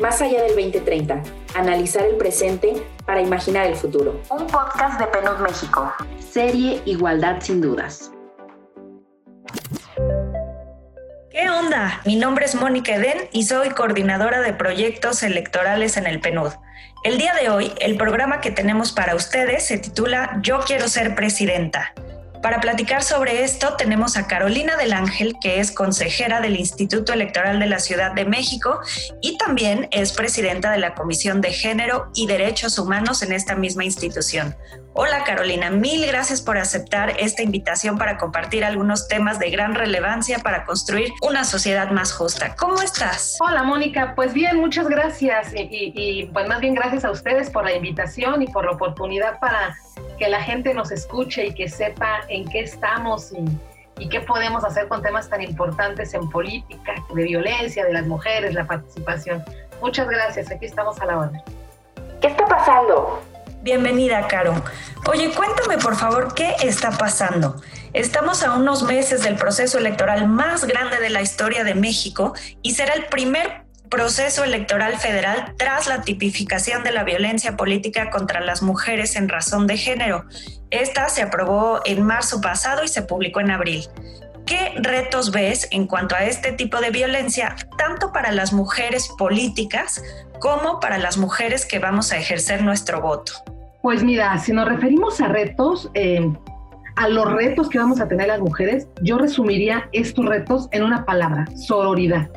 Más allá del 2030, analizar el presente para imaginar el futuro. Un podcast de PNUD México. Serie Igualdad sin dudas. ¿Qué onda? Mi nombre es Mónica Eden y soy coordinadora de proyectos electorales en el PNUD. El día de hoy, el programa que tenemos para ustedes se titula Yo quiero ser presidenta. Para platicar sobre esto tenemos a Carolina del Ángel, que es consejera del Instituto Electoral de la Ciudad de México y también es presidenta de la Comisión de Género y Derechos Humanos en esta misma institución. Hola Carolina, mil gracias por aceptar esta invitación para compartir algunos temas de gran relevancia para construir una sociedad más justa. ¿Cómo estás? Hola Mónica, pues bien, muchas gracias y, y pues más bien gracias a ustedes por la invitación y por la oportunidad para que la gente nos escuche y que sepa en qué estamos y, qué podemos hacer con temas tan importantes en política, de violencia, de las mujeres, la participación. Muchas gracias, aquí estamos a la hora. ¿Qué está pasando? Bienvenida, Caro. Oye, cuéntame por favor qué está pasando. Estamos a unos meses del proceso electoral más grande de la historia de México y será el primer proceso electoral federal tras la tipificación de la violencia política contra las mujeres en razón de género. Esta se aprobó en marzo pasado y se publicó en abril. ¿Qué retos ves en cuanto a este tipo de violencia, tanto para las mujeres políticas como para las mujeres que vamos a ejercer nuestro voto? Pues mira, si nos referimos a retos, eh, a los retos que vamos a tener las mujeres, yo resumiría estos retos en una palabra, sororidad.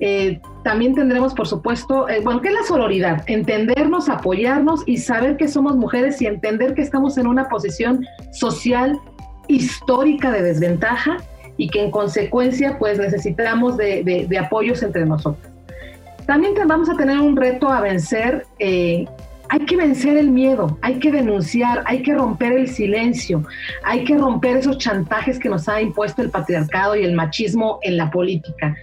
Eh, también tendremos, por supuesto, eh, bueno, ¿qué es la sororidad? Entendernos, apoyarnos y saber que somos mujeres y entender que estamos en una posición social histórica de desventaja y que en consecuencia pues necesitamos de, apoyos entre nosotros. También vamos a tener un reto a vencer. Eh, hay que vencer el miedo, hay que denunciar, hay que romper el silencio, hay que romper esos chantajes que nos ha impuesto el patriarcado y el machismo en la política.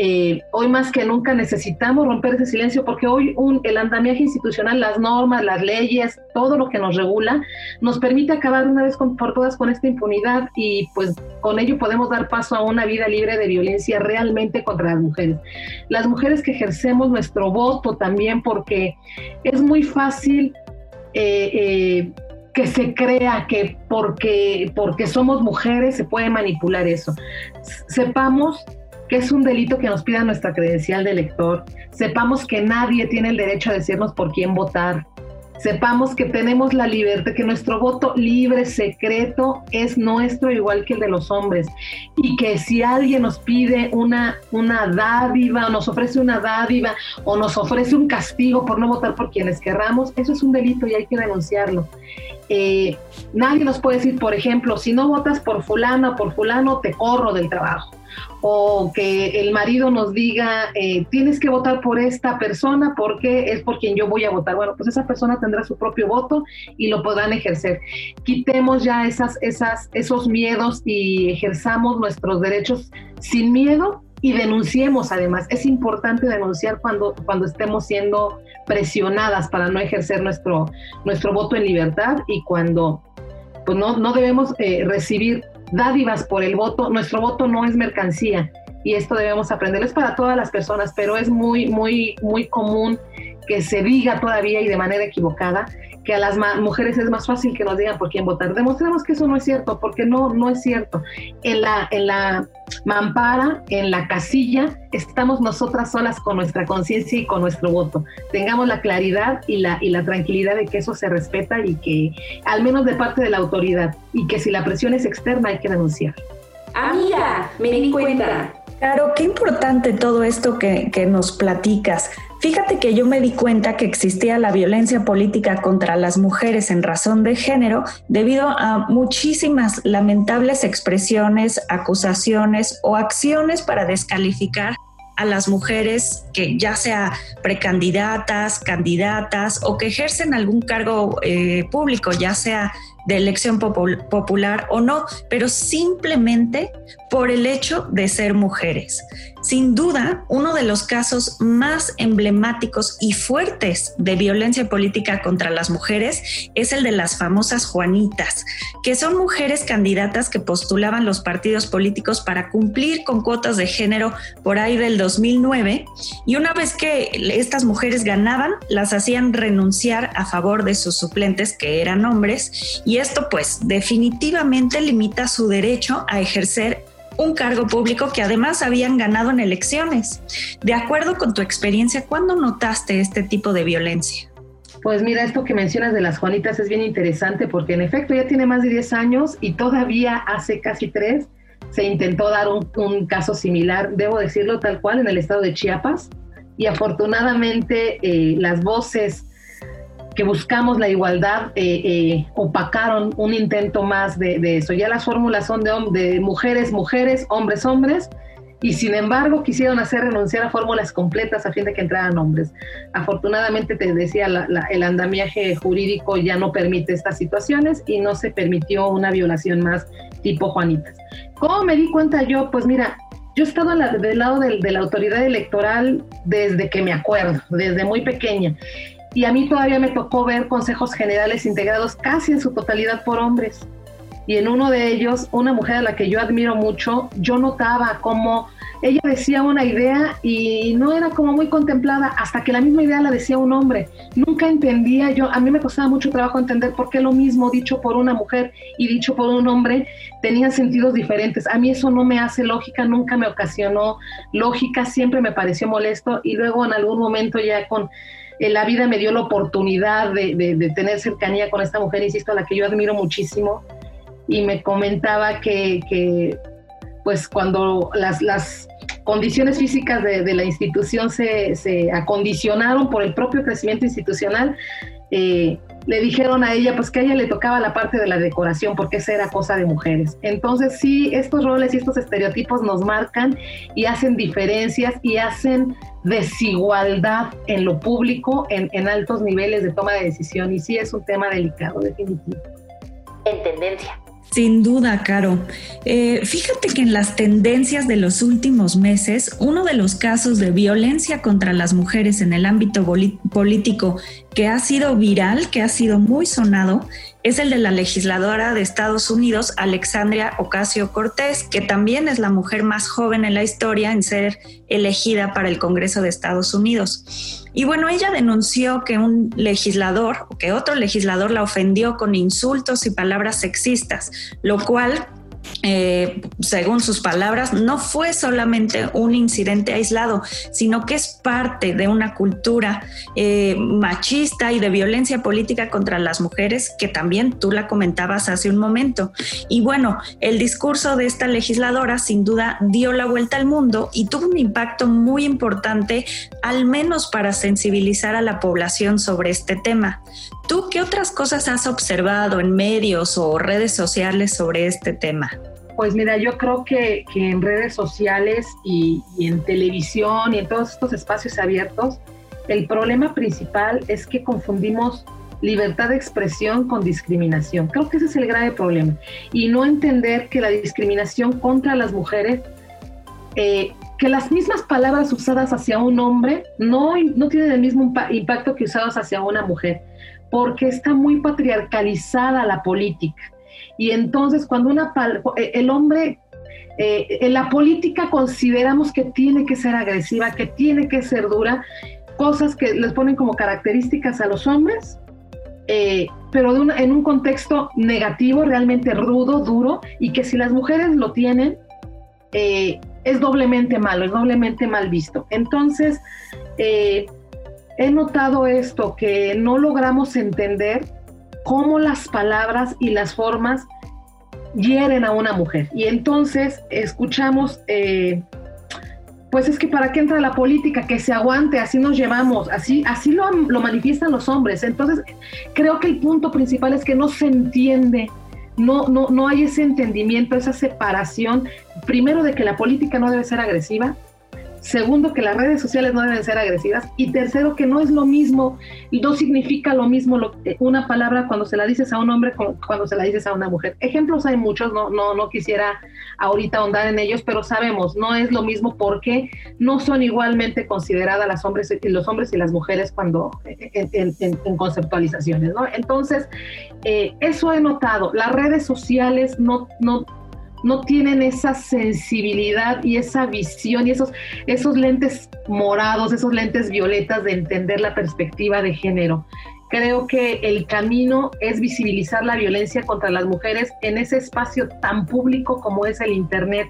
Eh, hoy más que nunca necesitamos romper ese silencio porque hoy el andamiaje institucional, las normas, las leyes, todo lo que nos regula, nos permite acabar una vez por todas con esta impunidad y pues con ello podemos dar paso a una vida libre de violencia realmente contra las mujeres. Las mujeres que ejercemos nuestro voto también porque es muy fácil. Eh, eh, que se crea que porque, porque somos mujeres se puede manipular eso. Sepamos que es un delito que nos pida nuestra credencial de elector, sepamos que nadie tiene el derecho a decirnos por quién votar, sepamos que tenemos la libertad, que nuestro voto libre, secreto, es nuestro igual que el de los hombres, y que si alguien nos pide una, una dádiva, o nos ofrece una dádiva, o nos ofrece un castigo por no votar por quienes querramos, eso es un delito y hay que denunciarlo. Eh, nadie nos puede decir, por ejemplo, si no votas por fulano por fulano, te corro del trabajo o que el marido nos diga, eh, tienes que votar por esta persona porque es por quien yo voy a votar. Bueno, pues esa persona tendrá su propio voto y lo podrán ejercer. Quitemos ya esas, esos miedos y ejerzamos nuestros derechos sin miedo y denunciemos además. Es importante denunciar cuando, cuando estemos siendo presionadas para no ejercer nuestro, nuestro voto en libertad y cuando pues no, no debemos eh, recibir dádivas por el voto. Nuestro voto no es mercancía y esto debemos aprender. Es para todas las personas, pero es muy, muy, muy común que se diga todavía y de manera equivocada que a las mujeres es más fácil que nos digan por quién votar. Demostremos que eso no es cierto, porque no, no es cierto. En la, en la mampara, en la casilla, estamos nosotras solas con nuestra conciencia y con nuestro voto. Tengamos la claridad y la, y la tranquilidad de que eso se respeta y que, al menos de parte de la autoridad, y que si la presión es externa hay que denunciar. Amiga, me di cuenta. Claro, qué importante todo esto que, que nos platicas. Fíjate que yo me di cuenta que existía la violencia política contra las mujeres en razón de género debido a muchísimas lamentables expresiones, acusaciones o acciones para descalificar a las mujeres que ya sea precandidatas, candidatas o que ejercen algún cargo eh, público, ya sea de elección popular o no, pero simplemente por el hecho de ser mujeres. Sin duda, uno de los casos más emblemáticos y fuertes de violencia política contra las mujeres es el de las famosas Juanitas, que son mujeres candidatas que postulaban los partidos políticos para cumplir con cuotas de género por ahí del 2009 y una vez que estas mujeres ganaban, las hacían renunciar a favor de sus suplentes que eran hombres y esto pues definitivamente limita su derecho a ejercer un cargo público que además habían ganado en elecciones. De acuerdo con tu experiencia, ¿cuándo notaste este tipo de violencia? Pues mira, esto que mencionas de las Juanitas es bien interesante porque en efecto ya tiene más de 10 años y todavía hace casi tres se intentó dar un, caso similar, debo decirlo tal cual, en el estado de Chiapas y afortunadamente eh, las voces que buscamos la igualdad eh, eh, opacaron un intento más de, eso. Ya las fórmulas son de, de, mujeres, mujeres, hombres, hombres, y sin embargo quisieron hacer renunciar a fórmulas completas a fin de que entraran hombres. Afortunadamente, te decía, el andamiaje jurídico ya no permite estas situaciones y no se permitió una violación más tipo Juanitas. ¿Cómo me di cuenta yo? Pues mira, yo he estado del lado de la autoridad electoral desde que me acuerdo, desde muy pequeña y a mí todavía me tocó ver consejos generales integrados casi en su totalidad por hombres. Y en uno de ellos, una mujer a la que yo admiro mucho, yo notaba cómo ella decía una idea y no era como muy contemplada hasta que la misma idea la decía un hombre. Nunca entendía yo, a mí me costaba mucho trabajo entender por qué lo mismo dicho por una mujer y dicho por un hombre tenían sentidos diferentes. A mí eso no me hace lógica, nunca me ocasionó lógica, siempre me pareció molesto y luego en algún momento ya con la vida me dio la oportunidad de, tener cercanía con esta mujer, insisto, a la que yo admiro muchísimo, y me comentaba que, pues cuando las, las condiciones físicas de, la institución se, se, acondicionaron por el propio crecimiento institucional, eh, le dijeron a ella pues que a ella le tocaba la parte de la decoración porque esa era cosa de mujeres. Entonces sí, estos roles y estos estereotipos nos marcan y hacen diferencias y hacen desigualdad en lo público, en, en altos niveles de toma de decisión y sí es un tema delicado, definitivo. En tendencia. Sin duda, Caro. Eh, fíjate que en las tendencias de los últimos meses, uno de los casos de violencia contra las mujeres en el ámbito político que ha sido viral, que ha sido muy sonado, es el de la legisladora de Estados Unidos, Alexandria Ocasio Cortés, que también es la mujer más joven en la historia en ser elegida para el Congreso de Estados Unidos. Y bueno, ella denunció que un legislador o que otro legislador la ofendió con insultos y palabras sexistas, lo cual eh, según sus palabras, no fue solamente un incidente aislado, sino que es parte de una cultura eh, machista y de violencia política contra las mujeres, que también tú la comentabas hace un momento. Y bueno, el discurso de esta legisladora sin duda dio la vuelta al mundo y tuvo un impacto muy importante, al menos para sensibilizar a la población sobre este tema. ¿Tú qué otras cosas has observado en medios o redes sociales sobre este tema? Pues mira, yo creo que, en redes sociales y, en televisión y en todos estos espacios abiertos, el problema principal es que confundimos libertad de expresión con discriminación. Creo que ese es el grave problema. Y no entender que la discriminación contra las mujeres, eh, que las mismas palabras usadas hacia un hombre no, no tienen el mismo impacto que usadas hacia una mujer porque está muy patriarcalizada la política. Y entonces cuando una, eh, el hombre, eh, en la política consideramos que tiene que ser agresiva, que tiene que ser dura, cosas que les ponen como características a los hombres, eh, pero en un contexto negativo, realmente rudo, duro, y que si las mujeres lo tienen, es doblemente malo, es doblemente mal visto. Entonces, he notado esto, que no logramos entender cómo las palabras y las formas hieren a una mujer. Y entonces escuchamos, eh, pues es que para qué entra la política, que se aguante, así nos llevamos, así, así lo, lo manifiestan los hombres. Entonces creo que el punto principal es que no se entiende. No, no, no hay ese entendimiento, esa separación, primero de que la política no debe ser agresiva, Segundo, que las redes sociales no deben ser agresivas. Y tercero, que no es lo mismo, no significa lo mismo una palabra cuando se la dices a un hombre cuando se la dices a una mujer. Ejemplos hay muchos, no, no, no quisiera ahorita ahondar en ellos, pero sabemos, no es lo mismo porque no son igualmente consideradas las hombres, los hombres y las mujeres cuando en, conceptualizaciones. ¿no? Entonces, eh, eso he notado. Las redes sociales no, no no tienen esa sensibilidad y esa visión y esos, esos lentes morados, esos lentes violetas de entender la perspectiva de género. Creo que el camino es visibilizar la violencia contra las mujeres en ese espacio tan público como es el Internet.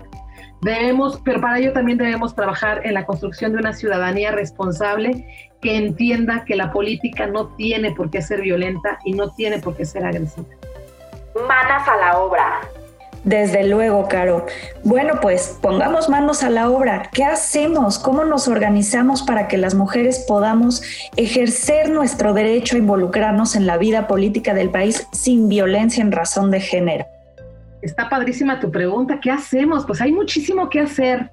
Debemos, pero para ello también debemos trabajar en la construcción de una ciudadanía responsable que entienda que la política no tiene por qué ser violenta y no tiene por qué ser agresiva. Manas a la obra. Desde luego, Caro. Bueno, pues pongamos manos a la obra. ¿Qué hacemos? ¿Cómo nos organizamos para que las mujeres podamos ejercer nuestro derecho a involucrarnos en la vida política del país sin violencia en razón de género? Está padrísima tu pregunta. ¿Qué hacemos? Pues hay muchísimo que hacer.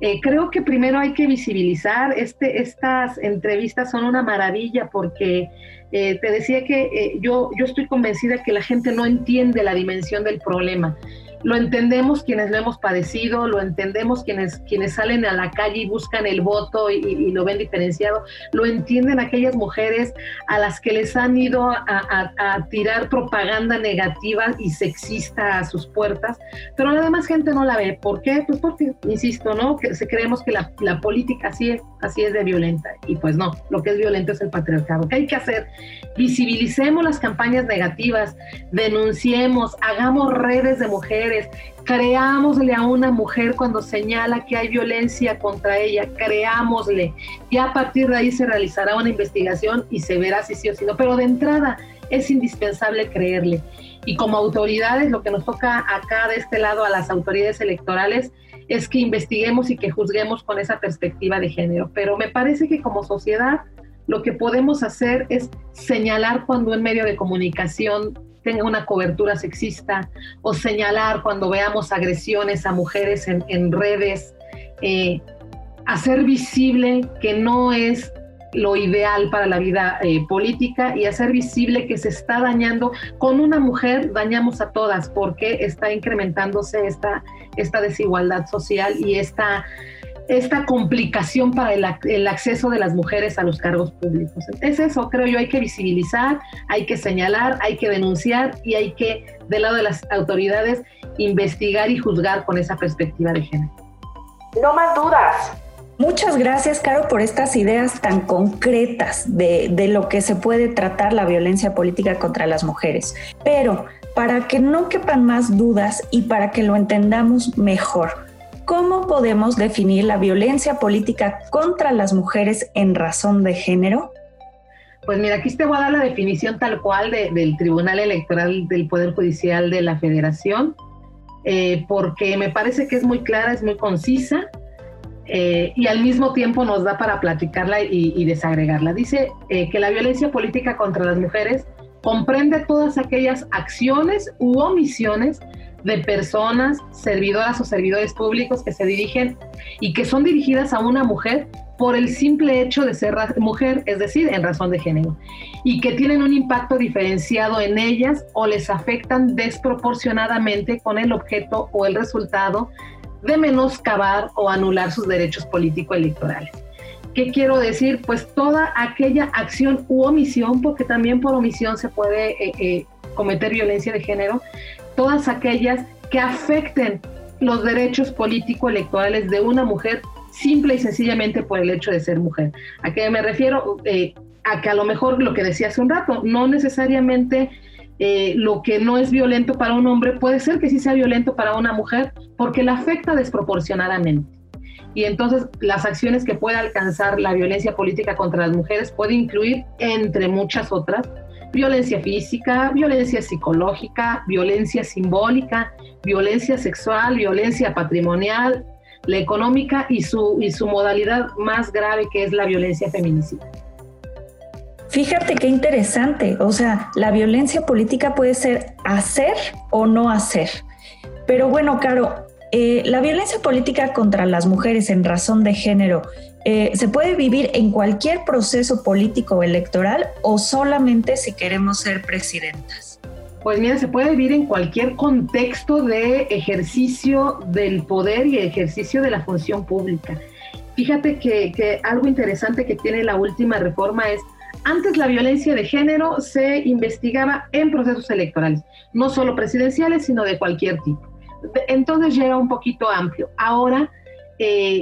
Eh, creo que primero hay que visibilizar, este, estas entrevistas son una maravilla porque eh, te decía que eh, yo, yo estoy convencida que la gente no entiende la dimensión del problema lo entendemos quienes lo hemos padecido, lo entendemos quienes, quienes salen a la calle y buscan el voto y, lo ven diferenciado, lo entienden aquellas mujeres a las que les han ido a, tirar propaganda negativa y sexista a sus puertas, pero la demás gente no la ve. ¿Por qué? Pues porque, insisto, ¿no? Que creemos que la, la política así es, así es de violenta y pues no, lo que es violento es el patriarcado. ¿Qué hay que hacer? Visibilicemos las campañas negativas, denunciemos, hagamos redes de mujeres, creámosle a una mujer cuando señala que hay violencia contra ella, creámosle. Y a partir de ahí se realizará una investigación y se verá si sí o si no. Pero de entrada es indispensable creerle. Y como autoridades, lo que nos toca acá de este lado a las autoridades electorales es que investiguemos y que juzguemos con esa perspectiva de género. Pero me parece que como sociedad lo que podemos hacer es señalar cuando un medio de comunicación tenga una cobertura sexista o señalar cuando veamos agresiones a mujeres en, redes, eh, hacer visible que no es lo ideal para la vida eh, política y hacer visible que se está dañando. Con una mujer dañamos a todas porque está incrementándose esta, esta desigualdad social y esta esta complicación para el, acceso de las mujeres a los cargos públicos. Es eso, creo yo, hay que visibilizar, hay que señalar, hay que denunciar y hay que, del lado de las autoridades, investigar y juzgar con esa perspectiva de género. No más dudas. Muchas gracias, Caro, por estas ideas tan concretas de, de lo que se puede tratar la violencia política contra las mujeres. Pero para que no quepan más dudas y para que lo entendamos mejor, ¿Cómo podemos definir la violencia política contra las mujeres en razón de género? Pues mira, aquí te voy a dar la definición tal cual del Tribunal Electoral del Poder Judicial de la Federación, eh, porque me parece que es muy clara, es muy concisa eh, y al mismo tiempo nos da para platicarla y, desagregarla. Dice eh, que la violencia política contra las mujeres comprende todas aquellas acciones u omisiones de personas, servidoras o servidores públicos que se dirigen y que son dirigidas a una mujer por el simple hecho de ser mujer, es decir, en razón de género, y que tienen un impacto diferenciado en ellas o les afectan desproporcionadamente con el objeto o el resultado de menoscabar o anular sus derechos político-electorales. ¿Qué quiero decir? Pues toda aquella acción u omisión, porque también por omisión se puede eh, eh, cometer violencia de género, todas aquellas que afecten los derechos político-electorales de una mujer simple y sencillamente por el hecho de ser mujer. ¿A qué me refiero? Eh, a que a lo mejor lo que decía hace un rato, no necesariamente eh, lo que no es violento para un hombre puede ser que sí sea violento para una mujer porque la afecta desproporcionadamente. Y entonces las acciones que puede alcanzar la violencia política contra las mujeres puede incluir, entre muchas otras, violencia física, violencia psicológica, violencia simbólica, violencia sexual, violencia patrimonial, la económica y su, y su modalidad más grave que es la violencia feminicida. Fíjate qué interesante, o sea, la violencia política puede ser hacer o no hacer. Pero bueno, Caro, eh, ¿la violencia política contra las mujeres en razón de género eh, se puede vivir en cualquier proceso político electoral o solamente si queremos ser presidentas? Pues mira, se puede vivir en cualquier contexto de ejercicio del poder y ejercicio de la función pública. Fíjate que, que algo interesante que tiene la última reforma es antes la violencia de género se investigaba en procesos electorales, no solo presidenciales, sino de cualquier tipo. Entonces ya era un poquito amplio. Ahora eh,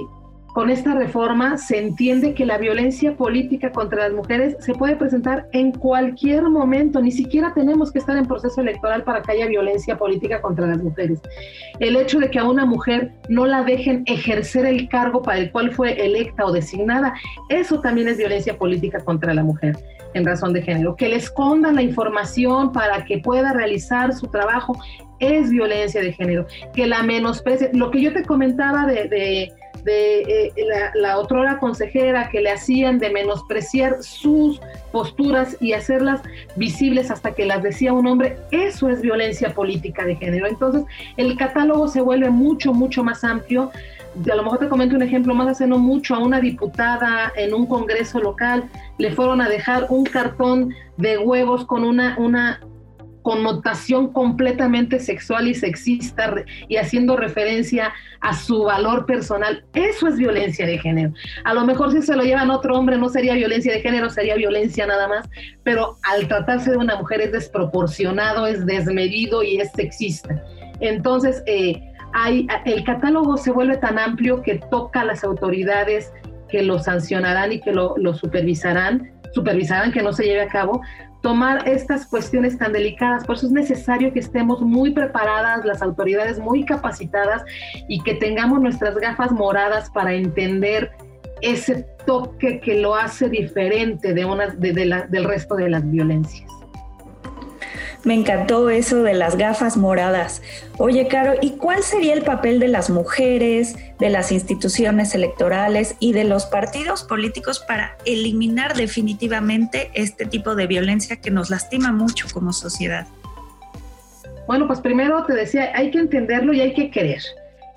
con esta reforma se entiende que la violencia política contra las mujeres se puede presentar en cualquier momento, ni siquiera tenemos que estar en proceso electoral para que haya violencia política contra las mujeres. El hecho de que a una mujer no la dejen ejercer el cargo para el cual fue electa o designada, eso también es violencia política contra la mujer en razón de género. Que le escondan la información para que pueda realizar su trabajo es violencia de género. Que la menosprecie, lo que yo te comentaba de de eh, la, la otrora consejera que le hacían de menospreciar sus posturas y hacerlas visibles hasta que las decía un hombre, eso es violencia política de género. Entonces, el catálogo se vuelve mucho, mucho más amplio. A lo mejor te comento un ejemplo más hace no mucho a una diputada en un congreso local le fueron a dejar un cartón de huevos con una, una connotación completamente sexual y sexista y haciendo referencia a su valor personal. Eso es violencia de género. A lo mejor si se lo llevan otro hombre no sería violencia de género, sería violencia nada más, pero al tratarse de una mujer es desproporcionado, es desmedido y es sexista. Entonces, eh, hay, el catálogo se vuelve tan amplio que toca a las autoridades que lo sancionarán y que lo, lo supervisarán, supervisarán que no se lleve a cabo, tomar estas cuestiones tan delicadas. Por eso es necesario que estemos muy preparadas, las autoridades muy capacitadas y que tengamos nuestras gafas moradas para entender ese toque que lo hace diferente de una, del resto de las violencias. Me encantó eso de las gafas moradas. Oye, Caro, ¿y cuál sería el papel de las mujeres, de las instituciones electorales y de los partidos políticos para eliminar definitivamente este tipo de violencia que nos lastima mucho como sociedad? Bueno, pues primero te decía, hay que entenderlo y hay que querer.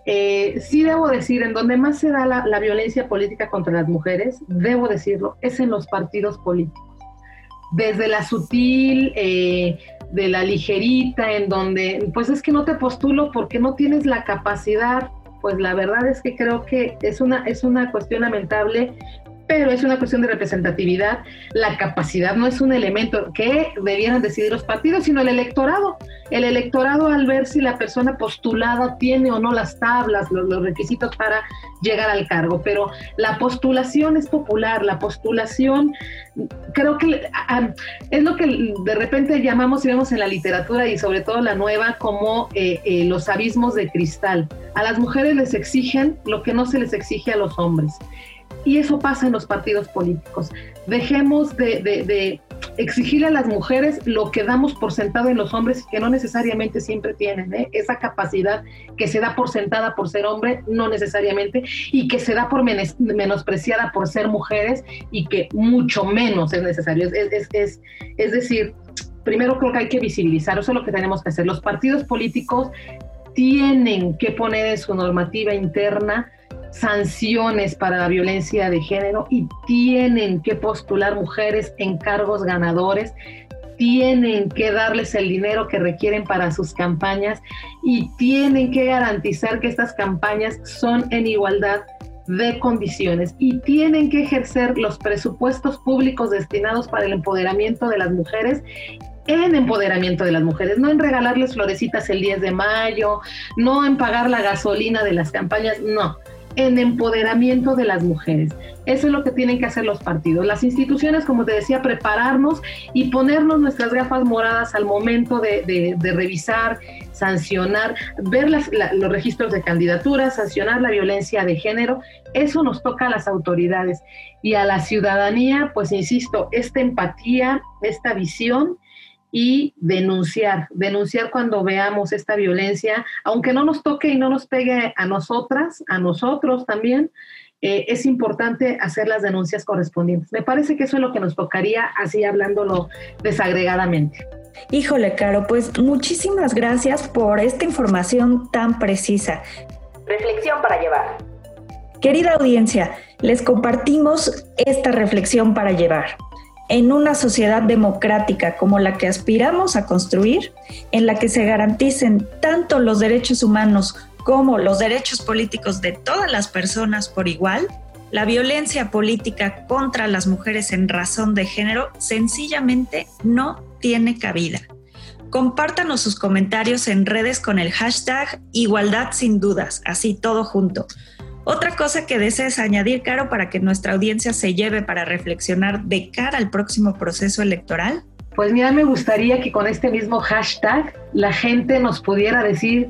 Eh, sí debo decir, en donde más se da la, violencia política contra las mujeres, debo decirlo, es en los partidos políticos. Desde la sutil eh, de la ligerita, en donde, pues es que no te postulo porque no tienes la capacidad, pues la verdad es que creo que es una, es una cuestión lamentable pero es una cuestión de representatividad. La capacidad no es un elemento que debieran decidir los partidos, sino el electorado. El electorado al ver si la persona postulada tiene o no las tablas, los, requisitos para llegar al cargo. Pero la postulación es popular, la postulación creo que es lo que de repente llamamos y vemos en la literatura y sobre todo la nueva como eh, eh, los abismos de cristal. A las mujeres les exigen lo que no se les exige a los hombres. Y eso pasa en los partidos políticos. Dejemos de, exigirle a las mujeres lo que damos por sentado en los hombres que no necesariamente siempre tienen. ¿eh? Esa capacidad que se da por sentada por ser hombre, no necesariamente, y que se da por menospreciada por ser mujeres y que mucho menos es necesario. Es, es, es decir, primero creo que hay que visibilizar, eso es lo que tenemos que hacer. Los partidos políticos tienen que poner en su normativa interna sanciones para la violencia de género y tienen que postular mujeres en cargos ganadores, tienen que darles el dinero que requieren para sus campañas y tienen que garantizar que estas campañas son en igualdad de condiciones y tienen que ejercer los presupuestos públicos destinados para el empoderamiento de las mujeres en empoderamiento de las mujeres, no en regalarles florecitas el 10 de mayo, no en pagar la gasolina de las campañas, no, en empoderamiento de las mujeres. Eso es lo que tienen que hacer los partidos. Las instituciones, como te decía, prepararnos y ponernos nuestras gafas moradas al momento de, revisar, sancionar, ver los registros de candidaturas, sancionar la violencia de género. Eso nos toca a las autoridades y a la ciudadanía, pues insisto, esta empatía, esta visión y denunciar, denunciar cuando veamos esta violencia, aunque no nos toque y no nos pegue a nosotras, a nosotros también, eh, es importante hacer las denuncias correspondientes. Me parece que eso es lo que nos tocaría, así hablándolo desagregadamente. Híjole, Caro, pues muchísimas gracias por esta información tan precisa. Reflexión para llevar. Querida audiencia, les compartimos esta reflexión para llevar. En una sociedad democrática como la que aspiramos a construir, en la que se garanticen tanto los derechos humanos como los derechos políticos de todas las personas por igual, la violencia política contra las mujeres en razón de género sencillamente no tiene cabida. Compártanos sus comentarios en redes con el hashtag Igualdad sin dudas, así todo junto. Otra cosa que desees añadir, Caro, para que nuestra audiencia se lleve para reflexionar de cara al próximo proceso electoral? Pues mira, me gustaría que con este mismo hashtag la gente nos pudiera decir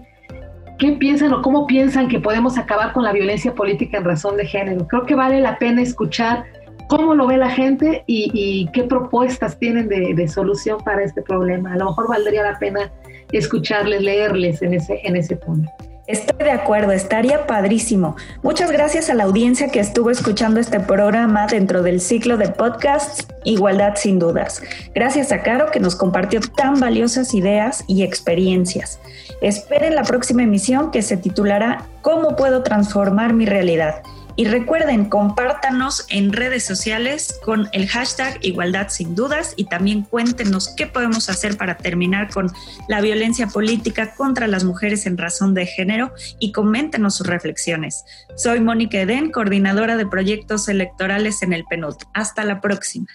qué piensan o cómo piensan que podemos acabar con la violencia política en razón de género. Creo que vale la pena escuchar cómo lo ve la gente y, qué propuestas tienen de, solución para este problema. A lo mejor valdría la pena escucharles, leerles en ese, en ese tono. Estoy de acuerdo, estaría padrísimo. Muchas gracias a la audiencia que estuvo escuchando este programa dentro del ciclo de podcasts Igualdad sin dudas. Gracias a Caro que nos compartió tan valiosas ideas y experiencias. Esperen la próxima emisión que se titulará ¿Cómo puedo transformar mi realidad? Y recuerden, compártanos en redes sociales con el hashtag Igualdad sin dudas y también cuéntenos qué podemos hacer para terminar con la violencia política contra las mujeres en razón de género y coméntenos sus reflexiones. Soy Mónica Eden, coordinadora de proyectos electorales en el PNUD. Hasta la próxima.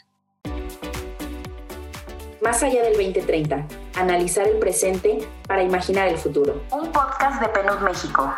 Más allá del 2030, analizar el presente para imaginar el futuro. Un podcast de PNUD México.